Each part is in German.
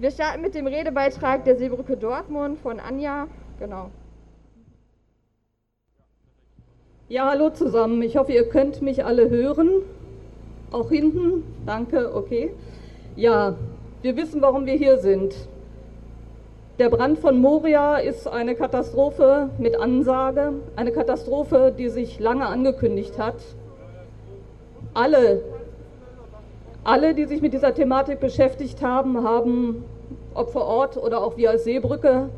Wir starten mit dem Redebeitrag der Seebrücke Dortmund von Anja. Genau. Ja, hallo zusammen. Ich hoffe, ihr könnt mich alle hören. Auch hinten. Danke, okay. Ja, wir wissen, warum wir hier sind. Der Brand von Moria ist eine Katastrophe mit Ansage, eine Katastrophe, die sich lange angekündigt hat. Alle, alle, die sich mit dieser Thematik beschäftigt haben, haben, ob vor Ort oder auch wir als Seebrücke,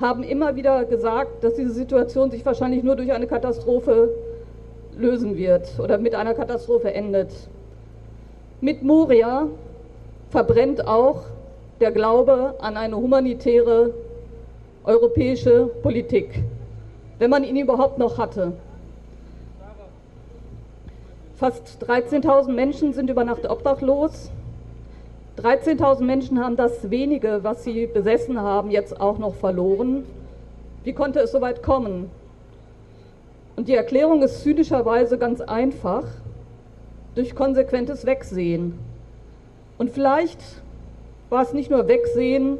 haben immer wieder gesagt, dass diese Situation sich wahrscheinlich nur durch eine Katastrophe lösen wird oder mit einer Katastrophe endet. Mit Moria verbrennt auch der Glaube an eine humanitäre europäische Politik, wenn man ihn überhaupt noch hatte. Fast 13.000 Menschen sind über Nacht obdachlos. 13.000 Menschen haben das wenige, was sie besessen haben, jetzt auch noch verloren. Wie konnte es so weit kommen? Und die Erklärung ist zynischerweise ganz einfach, durch konsequentes Wegsehen. Und vielleicht war es nicht nur Wegsehen,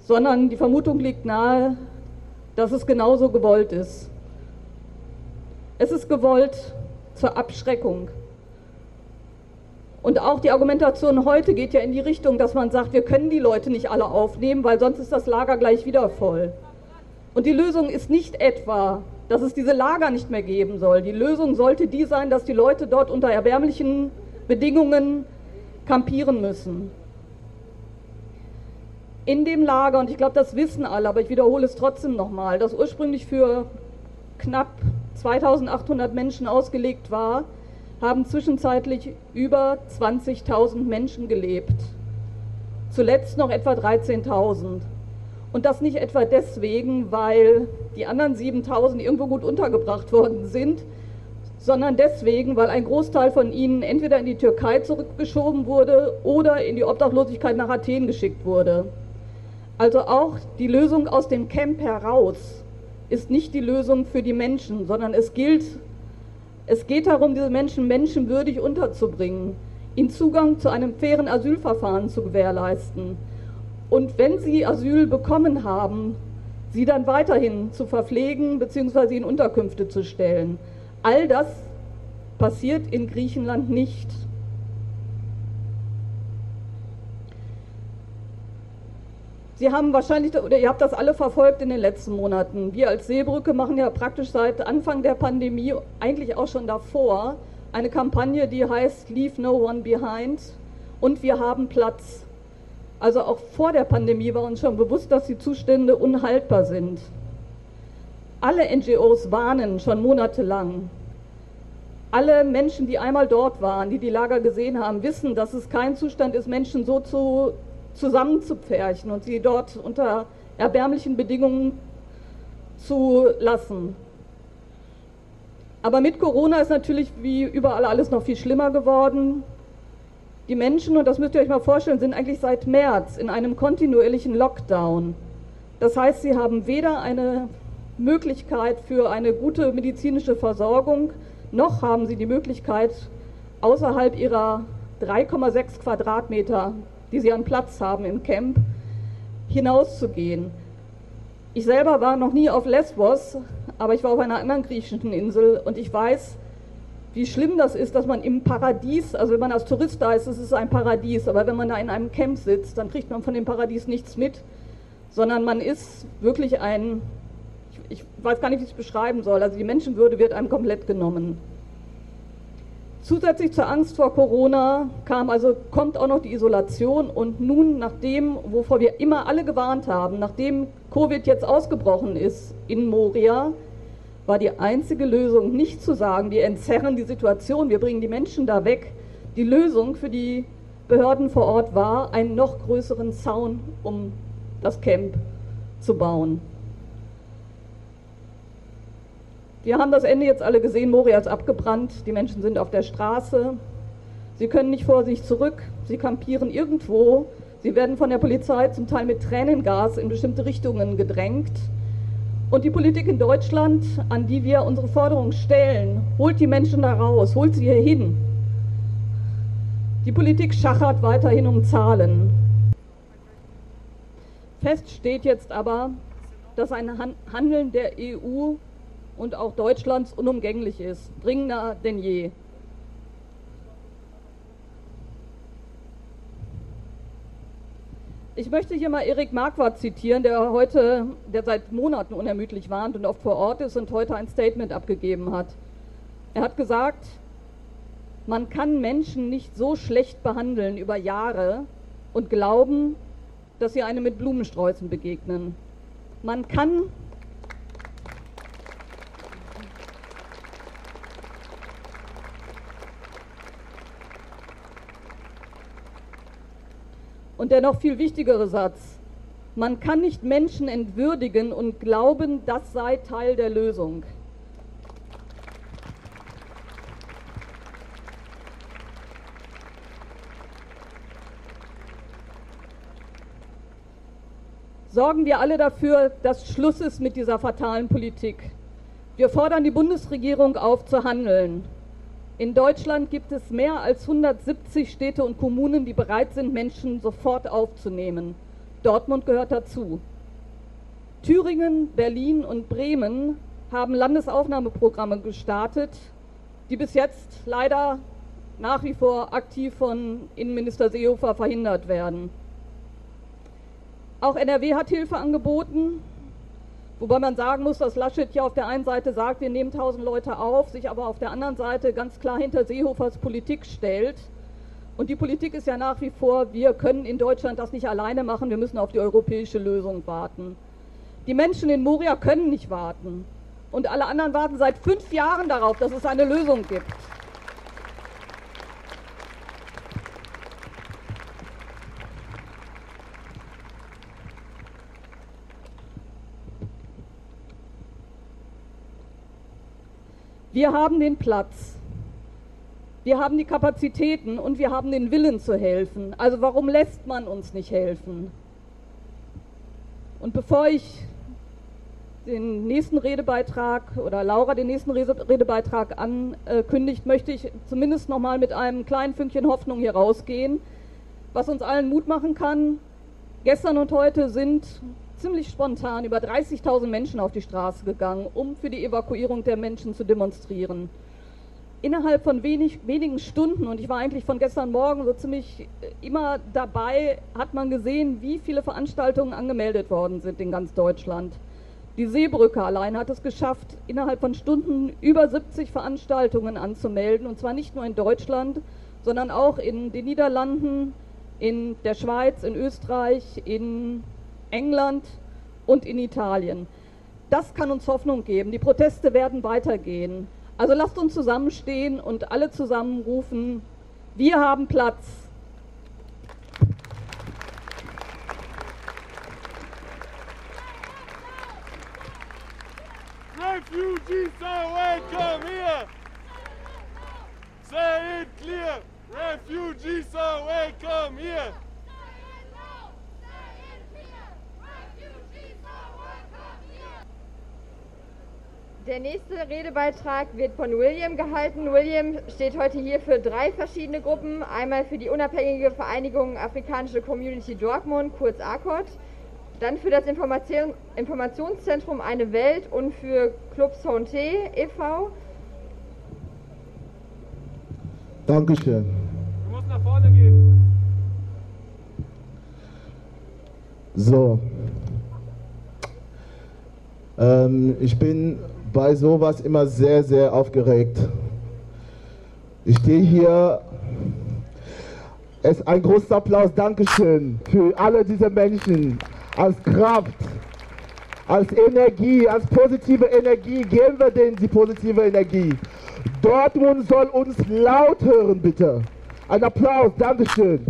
sondern die Vermutung liegt nahe, dass es genauso gewollt ist. Es ist gewollt zur Abschreckung. Und auch die Argumentation heute geht ja in die Richtung, dass man sagt, wir können die Leute nicht alle aufnehmen, weil sonst ist das Lager gleich wieder voll. Und die Lösung ist nicht etwa, dass es diese Lager nicht mehr geben soll. Die Lösung sollte die sein, dass die Leute dort unter erbärmlichen Bedingungen kampieren müssen. In dem Lager, und ich glaube, das wissen alle, aber ich wiederhole es trotzdem nochmal, das ursprünglich für knapp 2800 Menschen ausgelegt war, haben zwischenzeitlich über 20.000 Menschen gelebt. Zuletzt noch etwa 13.000. Und das nicht etwa deswegen, weil die anderen 7.000 irgendwo gut untergebracht worden sind, sondern deswegen, weil ein Großteil von ihnen entweder in die Türkei zurückgeschoben wurde oder in die Obdachlosigkeit nach Athen geschickt wurde. Also auch die Lösung aus dem Camp heraus ist nicht die Lösung für die Menschen, sondern es gilt, es geht darum, diese Menschen menschenwürdig unterzubringen, ihnen Zugang zu einem fairen Asylverfahren zu gewährleisten. Und wenn sie Asyl bekommen haben, sie dann weiterhin zu verpflegen bzw. in Unterkünfte zu stellen. All das passiert in Griechenland nicht. Sie haben wahrscheinlich, oder ihr habt das alle verfolgt in den letzten Monaten. Wir als Seebrücke machen ja praktisch seit Anfang der Pandemie, eigentlich auch schon davor, eine Kampagne, die heißt Leave No One Behind und wir haben Platz. Also auch vor der Pandemie war uns schon bewusst, dass die Zustände unhaltbar sind. Alle NGOs warnen schon monatelang. Alle Menschen, die einmal dort waren, die die Lager gesehen haben, wissen, dass es kein Zustand ist, Menschen so zu, zusammenzupferchen und sie dort unter erbärmlichen Bedingungen zu lassen. Aber mit Corona ist natürlich wie überall alles noch viel schlimmer geworden. Die Menschen, und das müsst ihr euch mal vorstellen, sind eigentlich seit März in einem kontinuierlichen Lockdown. Das heißt, sie haben weder eine Möglichkeit für eine gute medizinische Versorgung, noch haben sie die Möglichkeit, außerhalb ihrer 3,6 Quadratmeter, die sie an Platz haben im Camp, hinauszugehen. Ich selber war noch nie auf Lesbos, aber ich war auf einer anderen griechischen Insel und ich weiß, wie schlimm das ist, dass man im Paradies, also wenn man als Tourist da ist, ist es ein Paradies, aber wenn man da in einem Camp sitzt, dann kriegt man von dem Paradies nichts mit, sondern man ist wirklich ein ich weiß gar nicht, wie ich es beschreiben soll. Also die Menschenwürde wird einem komplett genommen. Zusätzlich zur Angst vor Corona kam also, kommt auch noch die Isolation und nun, nachdem, wovor wir immer alle gewarnt haben, nachdem Covid jetzt ausgebrochen ist in Moria, war die einzige Lösung nicht zu sagen, wir entzerren die Situation, wir bringen die Menschen da weg. Die Lösung für die Behörden vor Ort war, einen noch größeren Zaun um das Camp zu bauen. Wir haben das Ende jetzt alle gesehen, Moria ist abgebrannt, die Menschen sind auf der Straße, sie können nicht vor sich zurück, sie kampieren irgendwo, sie werden von der Polizei zum Teil mit Tränengas in bestimmte Richtungen gedrängt. Und die Politik in Deutschland, an die wir unsere Forderungen stellen, holt die Menschen da raus, holt sie hier hin. Die Politik schachert weiterhin um Zahlen. Fest steht jetzt aber, dass ein Handeln der EU und auch Deutschlands unumgänglich ist, dringender denn je. Ich möchte hier mal Erik Marquardt zitieren, der heute, der seit Monaten unermüdlich warnt und oft vor Ort ist und heute ein Statement abgegeben hat. Er hat gesagt, man kann Menschen nicht so schlecht behandeln über Jahre und glauben, dass sie einem mit Blumensträußen begegnen. Man kann Und der noch viel wichtigere Satz. Man kann nicht Menschen entwürdigen und glauben, das sei Teil der Lösung. Sorgen wir alle dafür, dass Schluss ist mit dieser fatalen Politik. Wir fordern die Bundesregierung auf zu handeln. In Deutschland gibt es mehr als 170 Städte und Kommunen, die bereit sind, Menschen sofort aufzunehmen. Dortmund gehört dazu. Thüringen, Berlin und Bremen haben Landesaufnahmeprogramme gestartet, die bis jetzt leider nach wie vor aktiv von Innenminister Seehofer verhindert werden. Auch NRW hat Hilfe angeboten. Wobei man sagen muss, dass Laschet ja auf der einen Seite sagt, wir nehmen 1000 Leute auf, sich aber auf der anderen Seite ganz klar hinter Seehofers Politik stellt. Und die Politik ist ja nach wie vor, wir können in Deutschland das nicht alleine machen, wir müssen auf die europäische Lösung warten. Die Menschen in Moria können nicht warten. Und alle anderen warten seit fünf Jahren darauf, dass es eine Lösung gibt. Wir haben den Platz, wir haben die Kapazitäten und wir haben den Willen zu helfen. Also warum lässt man uns nicht helfen? Und bevor ich den nächsten Redebeitrag oder Laura den nächsten Redebeitrag ankündigt, möchte ich zumindest noch mal mit einem kleinen Fünkchen Hoffnung hier rausgehen, was uns allen Mut machen kann. Gestern und heute sind ziemlich spontan über 30.000 Menschen auf die Straße gegangen, um für die Evakuierung der Menschen zu demonstrieren. Innerhalb von wenig, wenigen Stunden, und ich war eigentlich von gestern Morgen so ziemlich äh, immer dabei, hat man gesehen, wie viele Veranstaltungen angemeldet worden sind in ganz Deutschland. Die Seebrücke allein hat es geschafft, innerhalb von Stunden über 70 Veranstaltungen anzumelden, und zwar nicht nur in Deutschland, sondern auch in den Niederlanden, in der Schweiz, in Österreich, in England und in Italien. Das kann uns Hoffnung geben. Die Proteste werden weitergehen. Also lasst uns zusammenstehen und alle zusammenrufen, wir haben Platz. Refugees are welcome here. Say it clear. Refugees are welcome here. Der nächste Redebeitrag wird von William gehalten. William steht heute hier für drei verschiedene Gruppen. Einmal für die unabhängige Vereinigung Afrikanische Community Dortmund, kurz ACOT, dann für das Information, Informationszentrum Eine Welt und für Club Santé e.V. Dankeschön. Du musst nach vorne gehen. So. Ähm, ich bin bei sowas immer sehr, sehr aufgeregt. Ich stehe hier. Es ein großer Applaus, Dankeschön für alle diese Menschen als Kraft, als Energie, als positive Energie. Geben wir denen die positive Energie. Dortmund soll uns laut hören, bitte. Ein Applaus, Dankeschön.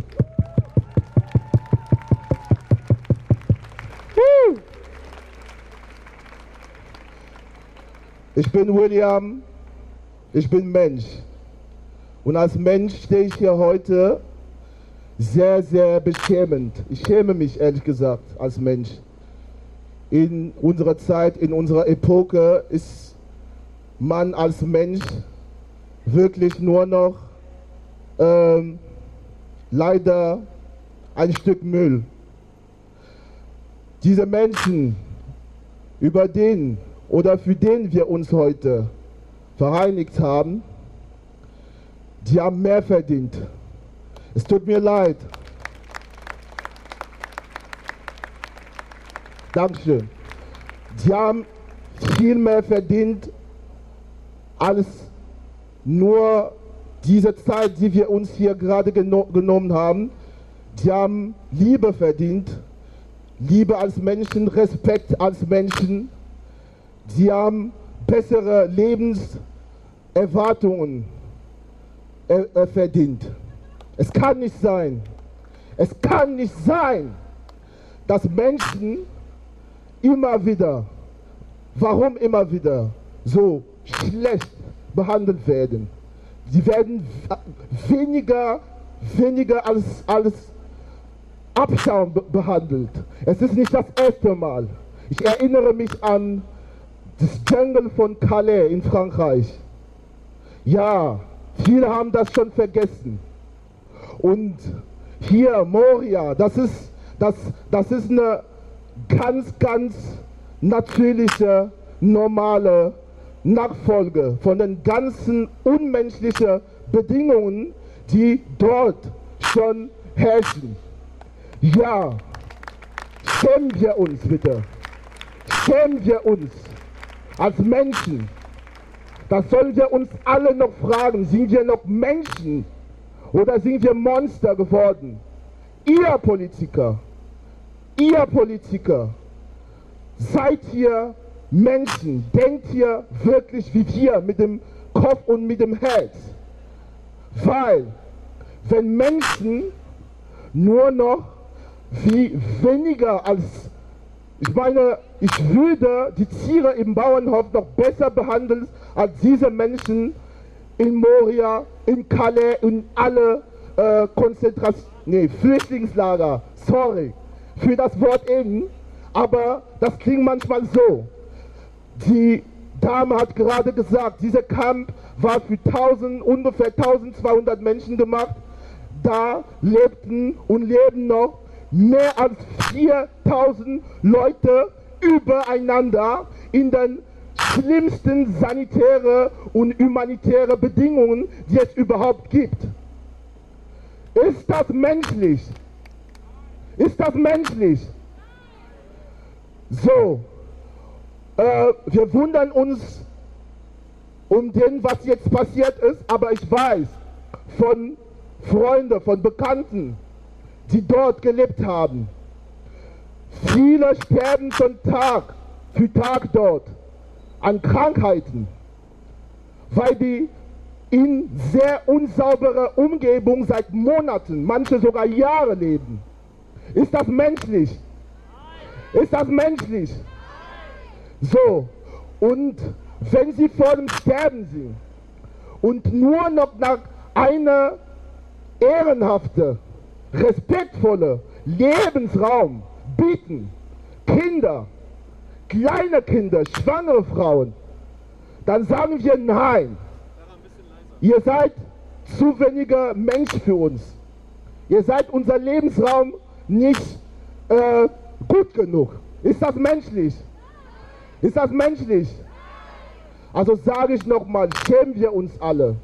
Ich bin William, ich bin Mensch. Und als Mensch stehe ich hier heute sehr, sehr beschämend. Ich schäme mich ehrlich gesagt als Mensch. In unserer Zeit, in unserer Epoche ist man als Mensch wirklich nur noch ähm, leider ein Stück Müll. diese Menschen, über den oder für den wir uns heute vereinigt haben, die haben mehr verdient. Es tut mir leid. Dankeschön. Die haben viel mehr verdient als nur diese Zeit, die wir uns hier gerade geno genommen haben. Die haben Liebe verdient, Liebe als Menschen, Respekt als Menschen. Sie haben bessere Lebenserwartungen äh, verdient. Es kann nicht sein, es kann nicht sein, dass Menschen immer wieder, warum immer wieder so schlecht behandelt werden. Sie werden weniger, weniger als, als Abschaum behandelt. Es ist nicht das erste Mal. Ich erinnere mich an das Jungle von Calais in Frankreich. Ja, viele haben das schon vergessen. Und hier Moria, das ist, das, das ist eine ganz, ganz natürliche, normale Nachfolge von den ganzen unmenschlichen Bedingungen, die dort schon herrschen. Ja, schämen wir uns bitte. Schämen wir uns als Menschen. Das sollen wir uns alle noch fragen. Sind wir noch Menschen oder sind wir Monster geworden? Ihr Politiker, ihr Politiker, seid ihr Menschen, denkt ihr wirklich wie wir mit dem Kopf und mit dem Herz? Weil, wenn Menschen nur noch wie weniger als, ich meine, ich würde die Tiere im Bauernhof noch besser behandeln als diese Menschen in Moria, in Calais, in alle äh, Konzentration, nee, Flüchtlingslager, sorry für das Wort eben, aber das klingt manchmal so. Die Dame hat gerade gesagt, dieser Camp war für 1000, ungefähr 1200 Menschen gemacht. Da lebten und leben noch mehr als 4000 Leute übereinander in den schlimmsten sanitäre und humanitäre Bedingungen, die es überhaupt gibt. Ist das menschlich? Ist das menschlich? So, äh, wir wundern uns um den, was jetzt passiert ist, aber ich weiß von Freunden, von Bekannten, die dort gelebt haben, viele sterben schon Tag für Tag dort an Krankheiten, weil die in sehr unsauberer Umgebung seit Monaten, manche sogar Jahre leben. Ist das menschlich? Ist das menschlich? So, und wenn sie vor dem Sterben sind und nur noch nach einer ehrenhaften, respektvollen Lebensraum bieten, Kinder, kleine Kinder, schwangere Frauen, dann sagen wir nein. Ihr seid zu weniger Mensch für uns. Ihr seid unser Lebensraum nicht äh, gut genug. Ist das menschlich? Ist das menschlich? Also sage ich nochmal, schämen wir uns alle.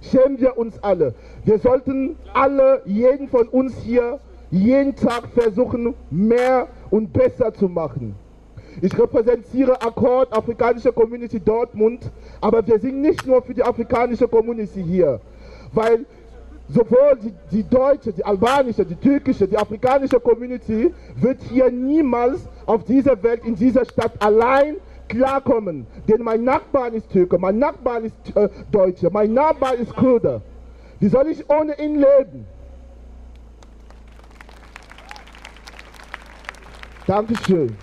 Schämen wir uns alle. Wir sollten alle, jeden von uns hier, jeden Tag versuchen, mehr und besser zu machen. Ich repräsentiere Akkord, Afrikanische Community Dortmund, aber wir sind nicht nur für die afrikanische Community hier, weil sowohl die, die deutsche, die albanische, die türkische, die afrikanische Community wird hier niemals auf dieser Welt, in dieser Stadt allein klarkommen. Denn mein Nachbar ist Türke, mein Nachbar ist äh, Deutsche, mein Nachbar ist Kurde. Wie soll ich ohne ihn leben? Dankeschön.